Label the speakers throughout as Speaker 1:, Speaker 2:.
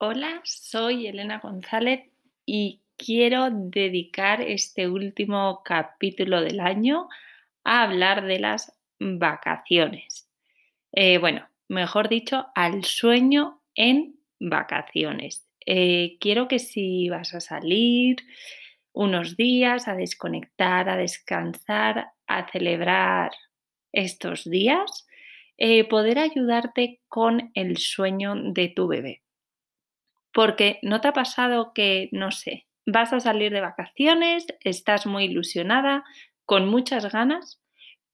Speaker 1: Hola, soy Elena González y quiero dedicar este último capítulo del año a hablar de las vacaciones. Eh, bueno, mejor dicho, al sueño en vacaciones. Eh, quiero que si vas a salir unos días a desconectar, a descansar, a celebrar estos días, eh, poder ayudarte con el sueño de tu bebé. Porque no te ha pasado que, no sé, vas a salir de vacaciones, estás muy ilusionada, con muchas ganas,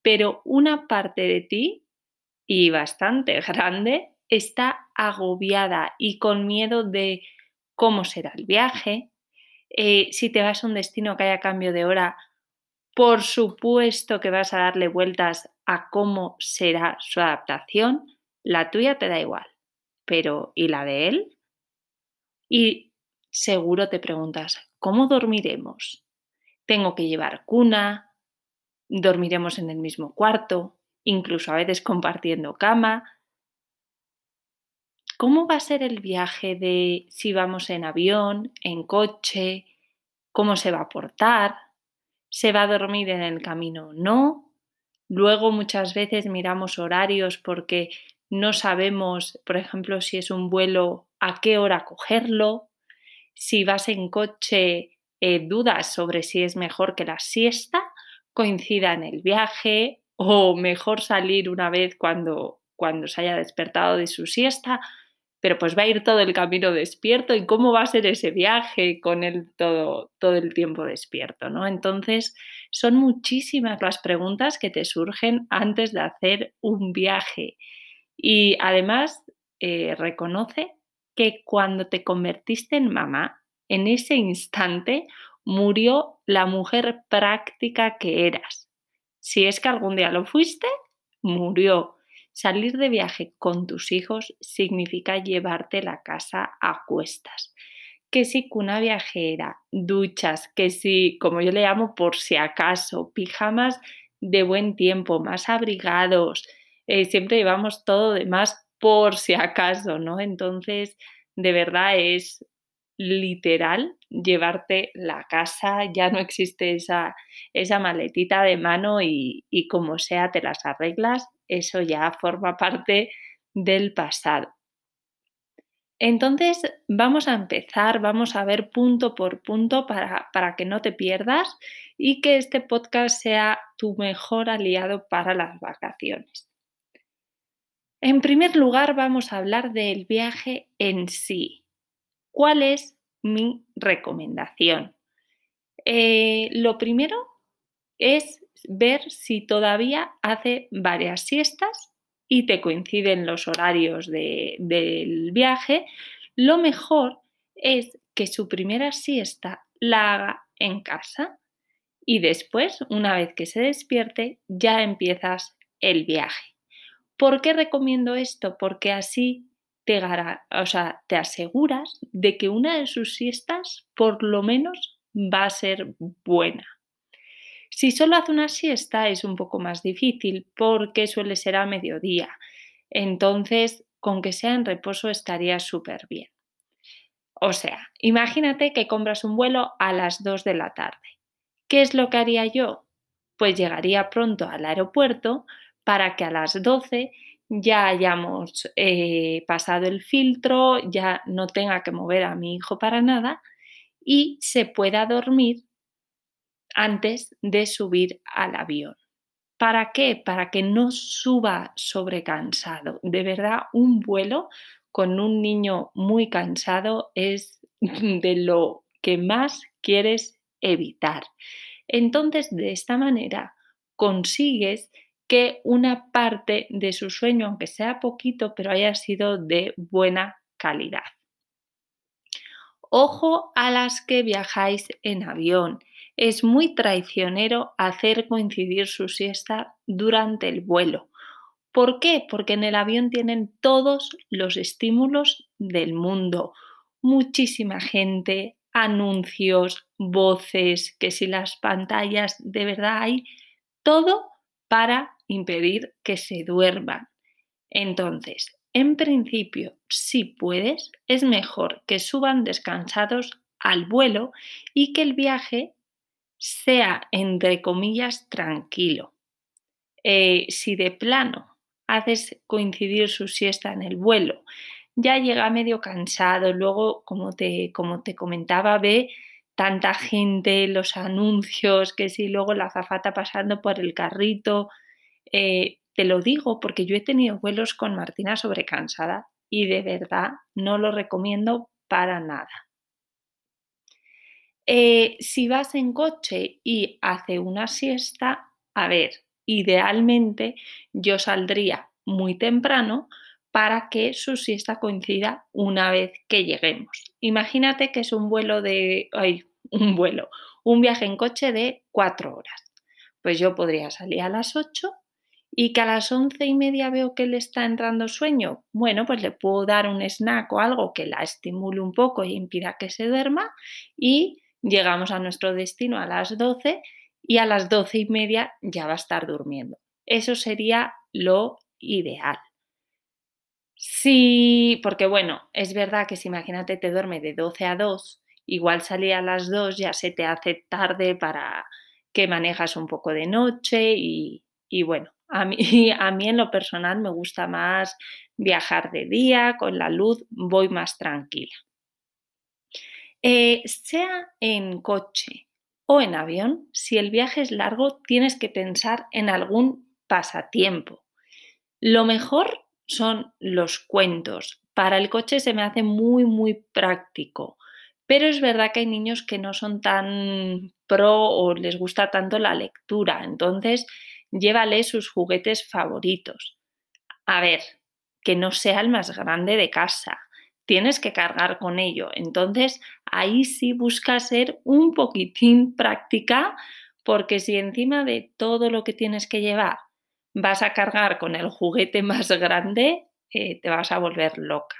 Speaker 1: pero una parte de ti, y bastante grande, está agobiada y con miedo de cómo será el viaje. Eh, si te vas a un destino que haya cambio de hora, por supuesto que vas a darle vueltas a cómo será su adaptación. La tuya te da igual, pero ¿y la de él? Y seguro te preguntas, ¿cómo dormiremos? ¿Tengo que llevar cuna? ¿Dormiremos en el mismo cuarto? Incluso a veces compartiendo cama. ¿Cómo va a ser el viaje de si vamos en avión, en coche? ¿Cómo se va a portar? ¿Se va a dormir en el camino o no? Luego muchas veces miramos horarios porque no sabemos, por ejemplo, si es un vuelo, a qué hora cogerlo. Si vas en coche, eh, dudas sobre si es mejor que la siesta coincida en el viaje o mejor salir una vez cuando, cuando se haya despertado de su siesta, pero pues va a ir todo el camino despierto y cómo va a ser ese viaje con él todo, todo el tiempo despierto, ¿no? Entonces, son muchísimas las preguntas que te surgen antes de hacer un viaje y además eh, reconoce que cuando te convertiste en mamá, en ese instante murió la mujer práctica que eras. Si es que algún día lo fuiste, murió. Salir de viaje con tus hijos significa llevarte la casa a cuestas. Que si cuna viajera, duchas, que si, como yo le llamo, por si acaso, pijamas de buen tiempo, más abrigados, eh, siempre llevamos todo de más por si acaso, ¿no? Entonces, de verdad es literal llevarte la casa, ya no existe esa, esa maletita de mano y, como sea te las arreglas, eso ya forma parte del pasado. Entonces vamos a empezar, vamos a ver punto por punto para, que no te pierdas y que este podcast sea tu mejor aliado para las vacaciones. En primer lugar, vamos a hablar del viaje en sí. ¿Cuál es mi recomendación? Eh, lo primero es ver si todavía hace varias siestas y te coinciden los horarios del viaje. Lo mejor es que su primera siesta la haga en casa y después, una vez que se despierte, ya empiezas el viaje. ¿Por qué recomiendo esto? Porque así te, o sea, te aseguras de que una de sus siestas por lo menos va a ser buena. Si solo hace una siesta es un poco más difícil porque suele ser a mediodía. Entonces, con que sea en reposo estaría súper bien. O sea, imagínate que compras un vuelo a las 2 de la tarde. ¿Qué es lo que haría yo? Pues llegaría pronto al aeropuerto, para que a las 12 ya hayamos eh, pasado el filtro, ya no tenga que mover a mi hijo para nada y se pueda dormir antes de subir al avión. ¿Para qué? Para que no suba sobrecansado. De verdad, un vuelo con un niño muy cansado es de lo que más quieres evitar. Entonces, de esta manera, consigues que una parte de su sueño, aunque sea poquito, pero haya sido de buena calidad. Ojo a las que viajáis en avión. Es muy traicionero hacer coincidir su siesta durante el vuelo. ¿Por qué? Porque en el avión tienen todos los estímulos del mundo. Muchísima gente, anuncios, voces, que si las pantallas, de verdad hay todo para impedir que se duerman. Entonces, en principio, si puedes, es mejor que suban descansados al vuelo y que el viaje sea, entre comillas, tranquilo. Eh, si de plano haces coincidir su siesta en el vuelo, ya llega medio cansado, luego, como te, como te comentaba, ve tanta gente, los anuncios, que si luego la azafata pasando por el carrito. Eh, te lo digo porque yo he tenido vuelos con Martina sobrecansada y de verdad no lo recomiendo para nada. Eh, si vas en coche y hace una siesta, a ver, idealmente yo saldría muy temprano para que su siesta coincida una vez que lleguemos. Imagínate que es un vuelo de, un vuelo, un viaje en coche de cuatro horas. Pues yo podría salir a las 8 y que a las once y media veo que le está entrando sueño, bueno, pues le puedo dar un snack o algo que la estimule un poco y impida que se duerma y llegamos a nuestro destino a las 12 y a las doce y media ya va a estar durmiendo. Eso sería lo ideal. Sí, porque bueno, es verdad que si imagínate te duerme de 12 a 2, igual salir a las 2 ya se te hace tarde para que manejas un poco de noche y, bueno, a mí, a mí en lo personal me gusta más viajar de día, con la luz voy más tranquila. Eh, sea en coche o en avión, si el viaje es largo, tienes que pensar en algún pasatiempo. Lo mejor son los cuentos. Para el coche se me hace muy, muy práctico. Pero es verdad que hay niños que no son tan pro o les gusta tanto la lectura. Entonces, llévale sus juguetes favoritos. A ver, que no sea el más grande de casa. Tienes que cargar con ello. Entonces, ahí sí busca ser un poquitín práctica, porque si encima de todo lo que tienes que llevar vas a cargar con el juguete más grande, eh, te vas a volver loca.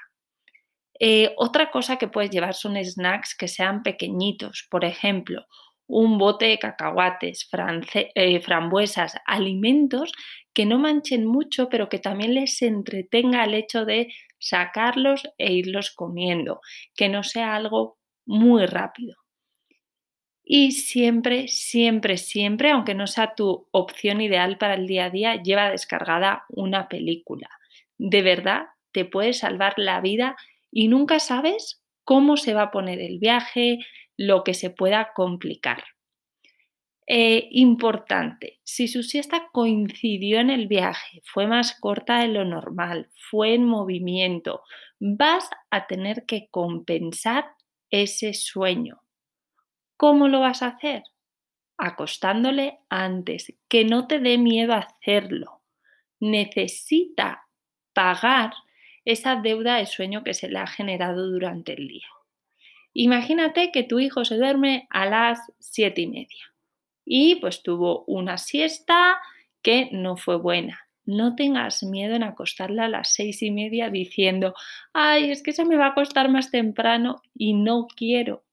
Speaker 1: Eh, otra cosa que puedes llevar son snacks que sean pequeñitos, por ejemplo, un bote de cacahuates, eh, frambuesas, alimentos que no manchen mucho, pero que también les entretenga el hecho de sacarlos e irlos comiendo, que no sea algo muy rápido. Y siempre, siempre, siempre, aunque no sea tu opción ideal para el día a día, lleva descargada una película. De verdad, te puede salvar la vida y nunca sabes cómo se va a poner el viaje, lo que se pueda complicar. Eh, importante, si su siesta coincidió en el viaje, fue más corta de lo normal, fue en movimiento, vas a tener que compensar ese sueño. ¿Cómo lo vas a hacer? Acostándole antes, que no te dé miedo hacerlo. Necesita pagar esa deuda de sueño que se le ha generado durante el día. Imagínate que tu hijo se duerme a las siete y media y pues tuvo una siesta que no fue buena. No tengas miedo en acostarla a las seis y media diciendo, ay, es que se me va a acostar más temprano y no quiero.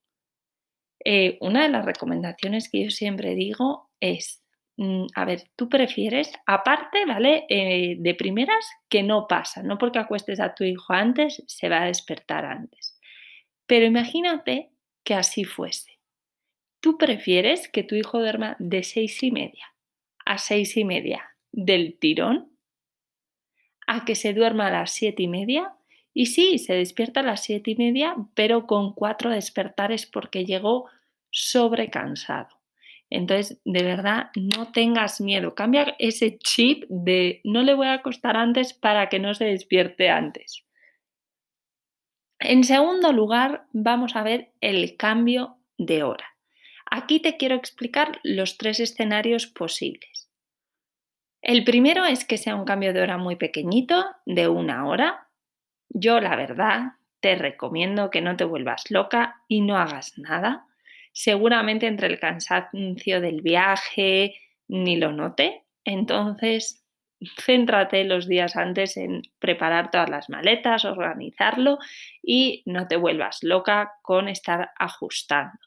Speaker 1: Eh, una de las recomendaciones que yo siempre digo es, mm, a ver, tú prefieres, aparte, ¿vale? Eh, de primeras, que no pasa, no porque acuestes a tu hijo antes, se va a despertar antes. Pero imagínate que así fuese. ¿Tú prefieres que tu hijo duerma de seis y media a seis y media del tirón? ¿A que se duerma a las siete y media? Y sí, se despierta a las siete y media, pero con cuatro despertares porque llegó sobrecansado. Entonces, de verdad, no tengas miedo. Cambia ese chip de no le voy a acostar antes para que no se despierte antes. En segundo lugar, vamos a ver el cambio de hora. Aquí te quiero explicar los tres escenarios posibles. El primero es que sea un cambio de hora muy pequeñito, de una hora. Yo, la verdad, te recomiendo que no te vuelvas loca y no hagas nada. Seguramente entre el cansancio del viaje ni lo note. Entonces, céntrate los días antes en preparar todas las maletas, organizarlo y no te vuelvas loca con estar ajustando.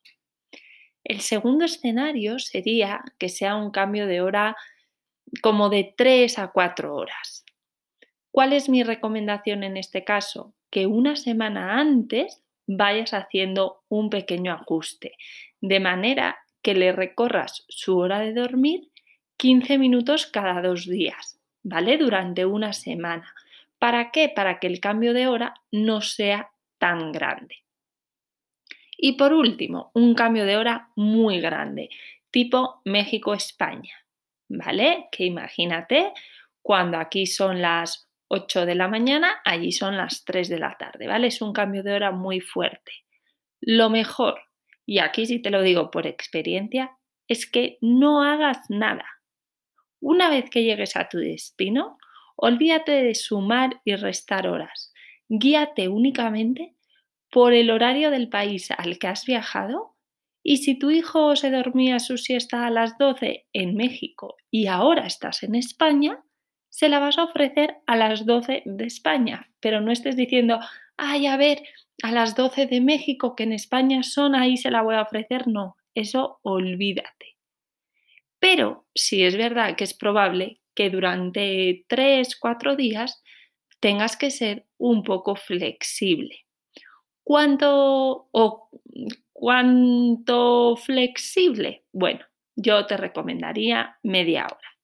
Speaker 1: El segundo escenario sería que sea un cambio de hora como de 3 a 4 horas. ¿Cuál es mi recomendación en este caso? Que una semana antes vayas haciendo un pequeño ajuste, de manera que le recorras su hora de dormir 15 minutos cada dos días, ¿vale? Durante una semana. ¿Para qué? Para que el cambio de hora no sea tan grande. Y por último, un cambio de hora muy grande, tipo México-España, ¿vale? Que imagínate cuando aquí son las 8 de la mañana, allí son las 3 de la tarde, ¿vale? Es un cambio de hora muy fuerte. Lo mejor, y aquí sí te lo digo por experiencia, es que no hagas nada. Una vez que llegues a tu destino, olvídate de sumar y restar horas. Guíate únicamente por el horario del país al que has viajado y si tu hijo se dormía su siesta a las 12 en México y ahora estás en España, se la vas a ofrecer a las 12 de España, pero no estés diciendo, ay, a ver, a las 12 de México, que en España son, ahí se la voy a ofrecer. No, eso olvídate. Pero si es verdad que es probable que durante 3, 4 días tengas que ser un poco flexible. ¿Cuánto o cuánto flexible? Bueno, yo te recomendaría media hora.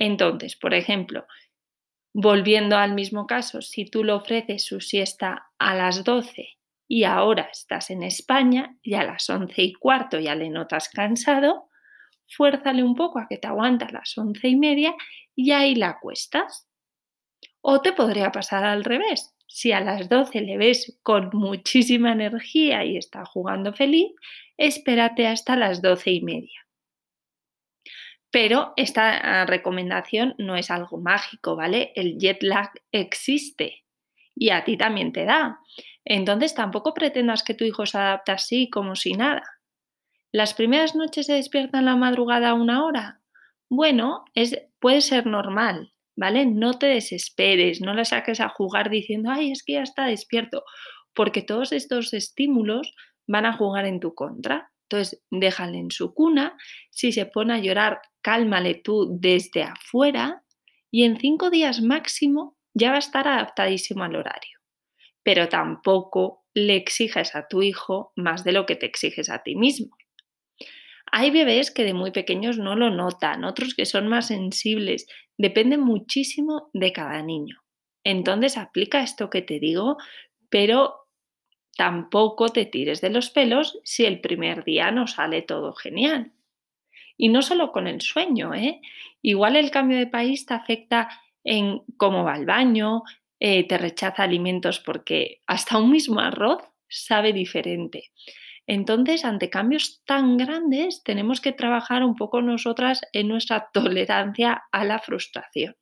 Speaker 1: Entonces, por ejemplo, volviendo al mismo caso, si tú le ofreces su siesta a las 12 y ahora estás en España y a las 11 y cuarto ya le notas cansado, fuérzale un poco a que te aguantas las 11 y media y ahí la acuestas. O te podría pasar al revés. Si a las 12 le ves con muchísima energía y está jugando feliz, espérate hasta las 12 y media. Pero esta ah, recomendación no es algo mágico, ¿vale? El jet lag existe y a ti también te da. Entonces tampoco pretendas que tu hijo se adapte así como si nada. ¿Las primeras noches se despierta en la madrugada a una hora? Bueno, es, puede ser normal, ¿vale? No te desesperes, no la saques a jugar diciendo, ay, es que ya está despierto, porque todos estos estímulos van a jugar en tu contra. Entonces, déjale en su cuna. Si se pone a llorar, cálmale tú desde afuera y en cinco días máximo ya va a estar adaptadísimo al horario. Pero tampoco le exiges a tu hijo más de lo que te exiges a ti mismo. Hay bebés que de muy pequeños no lo notan, otros que son más sensibles. Depende muchísimo de cada niño. Entonces aplica esto que te digo, pero Tampoco te tires de los pelos si el primer día no sale todo genial. Y no solo con el sueño, ¿eh? Igual el cambio de país te afecta en cómo va el baño, eh, te rechaza alimentos porque hasta un mismo arroz sabe diferente. Entonces, ante cambios tan grandes, tenemos que trabajar un poco nosotras en nuestra tolerancia a la frustración.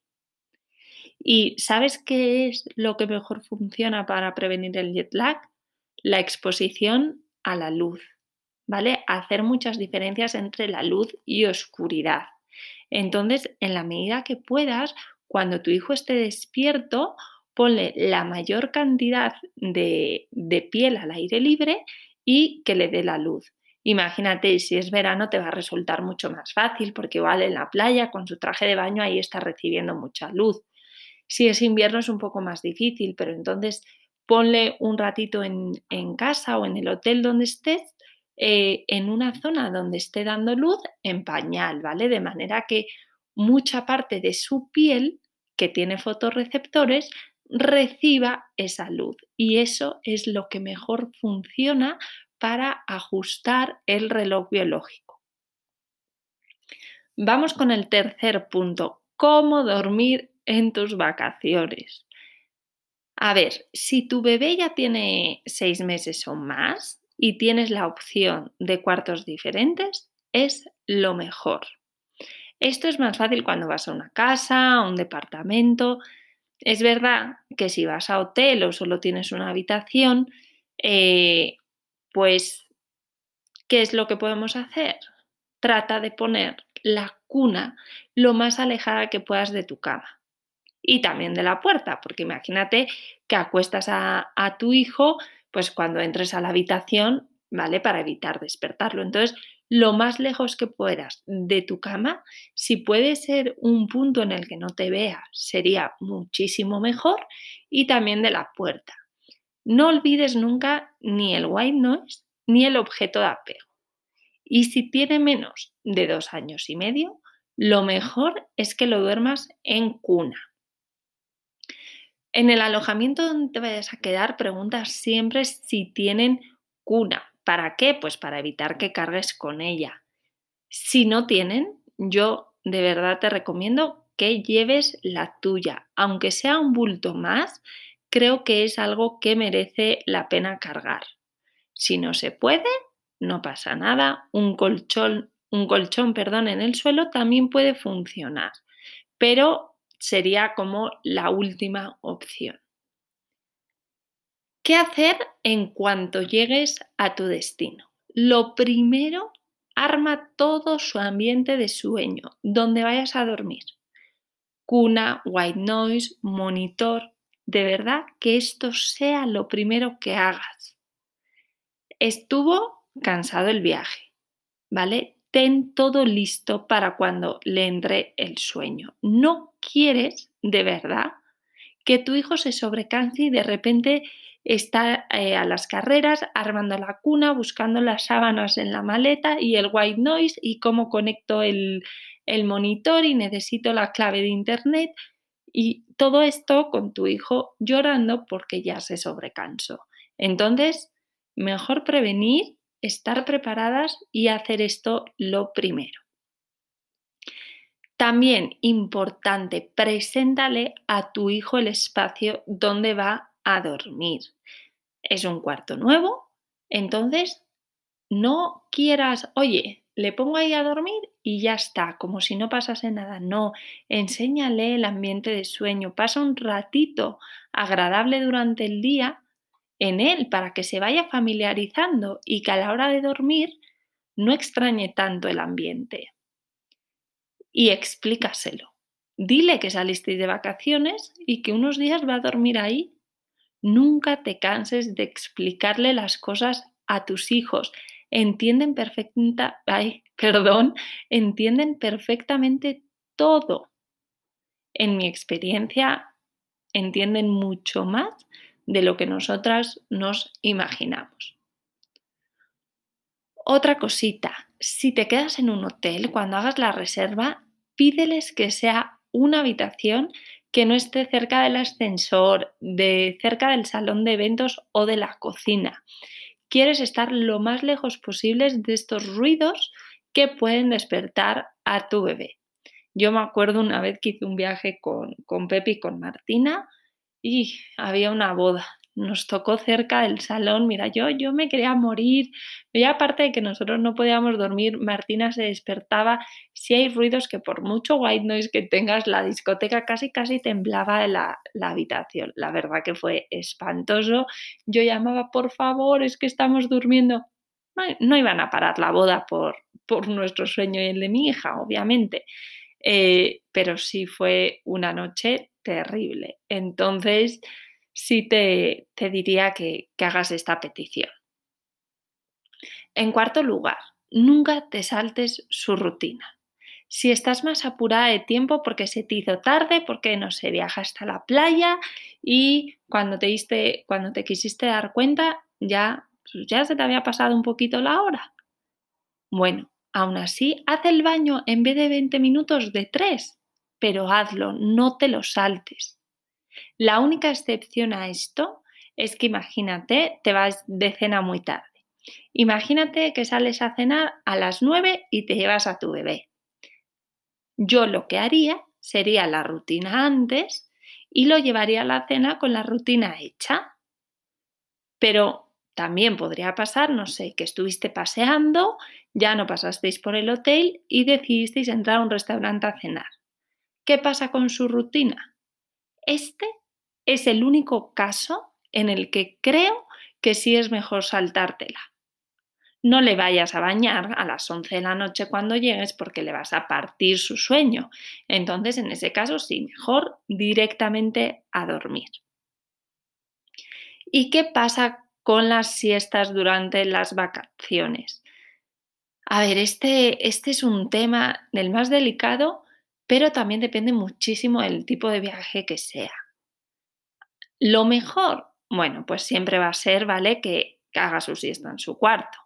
Speaker 1: ¿Y sabes qué es lo que mejor funciona para prevenir el jet lag? la exposición a la luz, ¿vale? Hacer muchas diferencias entre la luz y oscuridad. Entonces, en la medida que puedas, cuando tu hijo esté despierto, ponle la mayor cantidad de, de piel al aire libre y que le dé la luz. Imagínate, si es verano te va a resultar mucho más fácil porque igual en la playa con su traje de baño ahí está recibiendo mucha luz. Si es invierno es un poco más difícil, pero entonces ponle un ratito en, casa o en el hotel donde estés, eh, en una zona donde esté dando luz en pañal, ¿vale? De manera que mucha parte de su piel, que tiene fotorreceptores, reciba esa luz. Y eso es lo que mejor funciona para ajustar el reloj biológico. Vamos con el tercer punto, cómo dormir en tus vacaciones. A ver, si tu bebé ya tiene seis meses o más y tienes la opción de cuartos diferentes, es lo mejor. Esto es más fácil cuando vas a una casa, a un departamento. Es verdad que si vas a hotel o solo tienes una habitación, eh, pues, ¿qué es lo que podemos hacer? Trata de poner la cuna lo más alejada que puedas de tu cama y también de la puerta, porque imagínate que acuestas a, tu hijo, pues cuando entres a la habitación, ¿vale? Para evitar despertarlo. Entonces, lo más lejos que puedas de tu cama. Si puede ser un punto en el que no te vea, sería muchísimo mejor. Y también de la puerta. No olvides nunca ni el white noise ni el objeto de apego. Y si tiene menos de dos años y medio, lo mejor es que lo duermas en cuna. En el alojamiento donde te vayas a quedar, pregunta siempre si tienen cuna. ¿Para qué? Pues para evitar que cargues con ella. Si no tienen, yo de verdad te recomiendo que lleves la tuya. Aunque sea un bulto más, creo que es algo que merece la pena cargar. Si no se puede, no pasa nada. Un colchón, un colchón perdón, en el suelo también puede funcionar, pero sería como la última opción. ¿Qué hacer en cuanto llegues a tu destino? Lo primero, arma todo su ambiente de sueño, donde vayas a dormir. Cuna, white noise, monitor. De verdad que esto sea lo primero que hagas. Estuvo cansado el viaje, ¿vale? Ten todo listo para cuando le entre el sueño. No quieres, de verdad, que tu hijo se sobrecanse y de repente está eh, a las carreras armando la cuna, buscando las sábanas en la maleta y el white noise y cómo conecto el, el monitor y necesito la clave de internet y todo esto con tu hijo llorando porque ya se sobrecansó. Entonces, mejor prevenir, estar preparadas y hacer esto lo primero. También importante, preséntale a tu hijo el espacio donde va a dormir. Es un cuarto nuevo, entonces no quieras, oye, le pongo ahí a dormir y ya está, como si no pasase nada. No, enséñale el ambiente de sueño, pasa un ratito agradable durante el día en él para que se vaya familiarizando y que a la hora de dormir no extrañe tanto el ambiente y explícaselo. Dile que saliste de vacaciones y que unos días va a dormir ahí. Nunca te canses de explicarle las cosas a tus hijos. Entienden perfecta, ay, perdón, entienden perfectamente todo. En mi experiencia, entienden mucho más de lo que nosotras nos imaginamos. Otra cosita, si te quedas en un hotel, cuando hagas la reserva, pídeles que sea una habitación que no esté cerca del ascensor, de cerca del salón de eventos o de la cocina. Quieres estar lo más lejos posible de estos ruidos que pueden despertar a tu bebé. Yo me acuerdo una vez que hice un viaje con, con Pepi y con Martina y había una boda nos tocó cerca del salón. Mira, yo, yo me quería morir. Y aparte de que nosotros no podíamos dormir, Martina se despertaba. Si hay ruidos que por mucho white noise que tengas, la discoteca casi casi temblaba la, la habitación. La verdad que fue espantoso. Yo llamaba, por favor, es que estamos durmiendo. No, iban a parar la boda por, por nuestro sueño y el de mi hija, obviamente. Eh, pero sí fue una noche terrible. Entonces, sí te, diría que, que hagas esta petición. En cuarto lugar, nunca te saltes su rutina. Si estás más apurada de tiempo porque se te hizo tarde, porque no se viaja hasta la playa y cuando te, diste, cuando te quisiste dar cuenta ya, pues ya se te había pasado un poquito la hora. Bueno, aún así, haz el baño en vez de 20 minutos de 3, pero hazlo, no te lo saltes. La única excepción a esto es que imagínate, te vas de cena muy tarde. Imagínate que sales a cenar a las 9 y te llevas a tu bebé. Yo lo que haría sería la rutina antes y lo llevaría a la cena con la rutina hecha. Pero también podría pasar, no sé, que estuviste paseando, ya no pasasteis por el hotel y decidisteis entrar a un restaurante a cenar. ¿Qué pasa con su rutina? Este es el único caso en el que creo que sí es mejor saltártela. No le vayas a bañar a las 11 de la noche cuando llegues porque le vas a partir su sueño. Entonces, en ese caso, sí, mejor directamente a dormir. ¿Y qué pasa con las siestas durante las vacaciones? A ver, este, este es un tema del más delicado, pero también depende muchísimo del tipo de viaje que sea. Lo mejor, bueno, pues siempre va a ser, ¿vale? Que haga su siesta en su cuarto.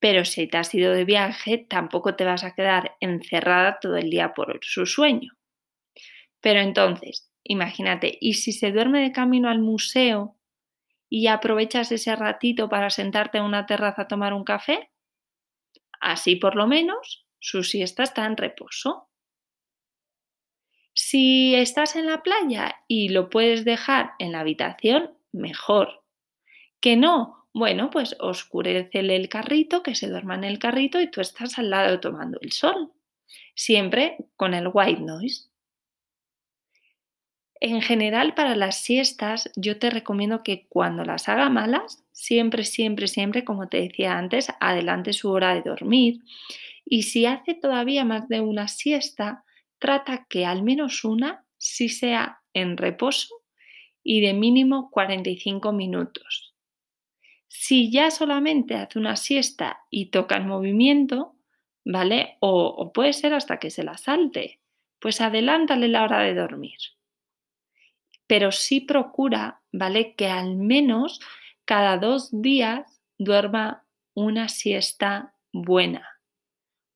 Speaker 1: Pero si te has ido de viaje, tampoco te vas a quedar encerrada todo el día por su sueño. Pero entonces, imagínate, ¿y si se duerme de camino al museo y aprovechas ese ratito para sentarte en una terraza a tomar un café? Así por lo menos su siesta está en reposo. Si estás en la playa y lo puedes dejar en la habitación, mejor. Que no, bueno, pues oscurecele el carrito, que se duerma en el carrito y tú estás al lado tomando el sol. Siempre con el white noise. En general, para las siestas, yo te recomiendo que cuando las haga malas, siempre, siempre, siempre, como te decía antes, adelante su hora de dormir. Y si hace todavía más de una siesta, trata que al menos una sí sea en reposo y de mínimo 45 minutos. Si ya solamente hace una siesta y toca el movimiento, ¿vale? O, o puede ser hasta que se la salte, pues adelántale la hora de dormir pero sí procura, ¿vale? Que al menos cada dos días duerma una siesta buena.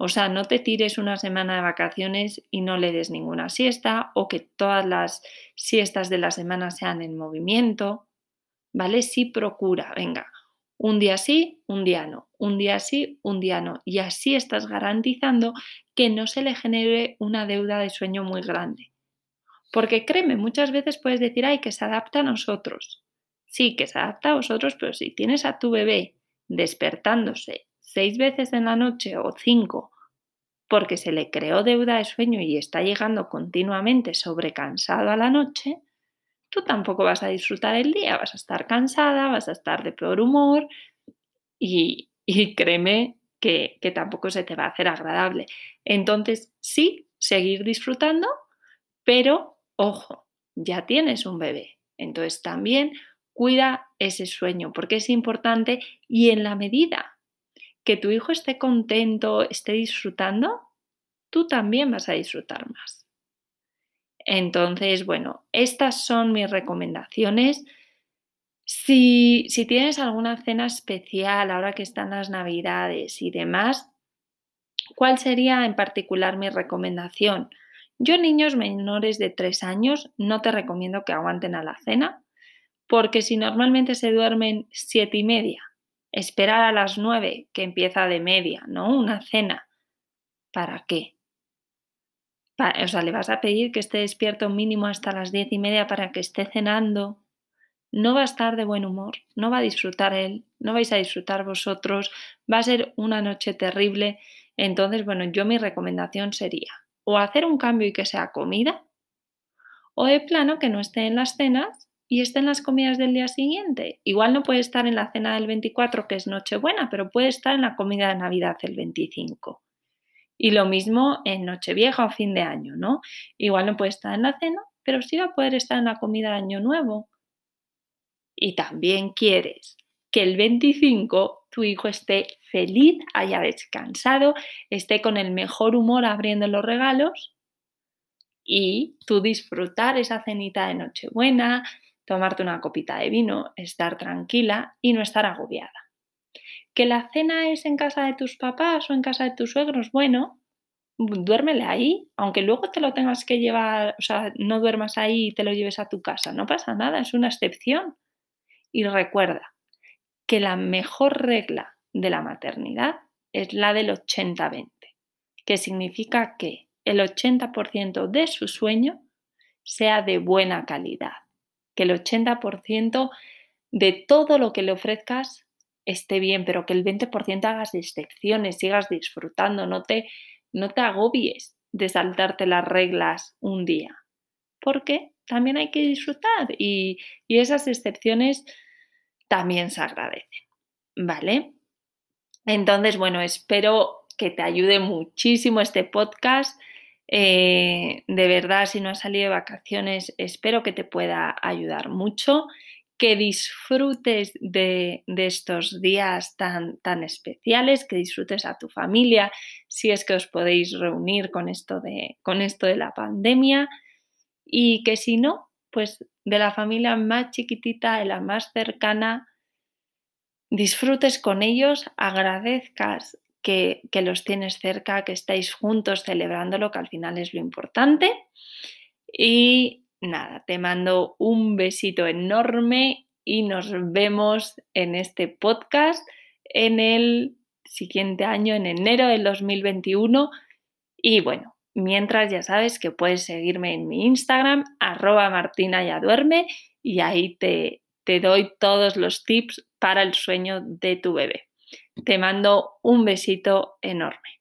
Speaker 1: O sea, no te tires una semana de vacaciones y no le des ninguna siesta o que todas las siestas de la semana sean en movimiento, ¿vale? Sí procura, venga, un día sí, un día no, un día sí, un día no. Y así estás garantizando que no se le genere una deuda de sueño muy grande. Porque créeme, muchas veces puedes decir, ay, que se adapta a nosotros. Sí, que se adapta a vosotros, pero si tienes a tu bebé despertándose seis veces en la noche o cinco porque se le creó deuda de sueño y está llegando continuamente sobrecansado a la noche, tú tampoco vas a disfrutar el día, vas a estar cansada, vas a estar de peor humor y, créeme que, que tampoco se te va a hacer agradable. Entonces, sí, seguir disfrutando, pero Ojo, ya tienes un bebé, entonces también cuida ese sueño porque es importante y en la medida que tu hijo esté contento, esté disfrutando, tú también vas a disfrutar más. Entonces, bueno, estas son mis recomendaciones. Si, si, tienes alguna cena especial ahora que están las navidades y demás, ¿cuál sería en particular mi recomendación? Yo niños menores de 3 años no te recomiendo que aguanten a la cena, porque si normalmente se duermen siete y media, esperar a las 9 que empieza de media, ¿no? Una cena. ¿Para qué? o sea, le vas a pedir que esté despierto mínimo hasta las diez y media para que esté cenando. No va a estar de buen humor, no va a disfrutar él, no vais a disfrutar vosotros, va a ser una noche terrible. Entonces, bueno, yo mi recomendación sería, o hacer un cambio y que sea comida, o de plano que no esté en las cenas y esté en las comidas del día siguiente. Igual no puede estar en la cena del 24, que es Nochebuena, pero puede estar en la comida de Navidad el 25. Y lo mismo en Nochevieja o fin de año, ¿no? Igual no puede estar en la cena, pero sí va a poder estar en la comida de Año Nuevo. Y también quieres que el 25 tu hijo esté feliz, haya descansado, esté con el mejor humor abriendo los regalos y tú disfrutar esa cenita de Nochebuena, tomarte una copita de vino, estar tranquila y no estar agobiada. ¿Que la cena es en casa de tus papás o en casa de tus suegros? Bueno, duérmele ahí, aunque luego te lo tengas que llevar, o sea, no duermas ahí y te lo lleves a tu casa, no pasa nada, es una excepción. Y recuerda, que la mejor regla de la maternidad es la del 80-20, que significa que el 80% de su sueño sea de buena calidad, que el 80% de todo lo que le ofrezcas esté bien, pero que el 20% hagas excepciones, sigas disfrutando, no te, no te agobies de saltarte las reglas un día, porque también hay que disfrutar y, y esas excepciones también se agradece. ¿Vale? Entonces, bueno, espero que te ayude muchísimo este podcast. Eh, de verdad, si no has salido de vacaciones, espero que te pueda ayudar mucho, que disfrutes de, estos días tan, tan, especiales, que disfrutes a tu familia, si es que os podéis reunir con esto de, con esto de la pandemia, y que si no, pues de la familia más chiquitita, de la más cercana, disfrutes con ellos, agradezcas que, los tienes cerca, que estáis juntos celebrándolo, que al final es lo importante. Y nada, te mando un besito enorme y nos vemos en este podcast en el siguiente año, en enero del 2021. Y bueno, mientras ya sabes que puedes seguirme en mi Instagram, arroba martina duerme, y ahí te, te doy todos los tips para el sueño de tu bebé. Te mando un besito enorme.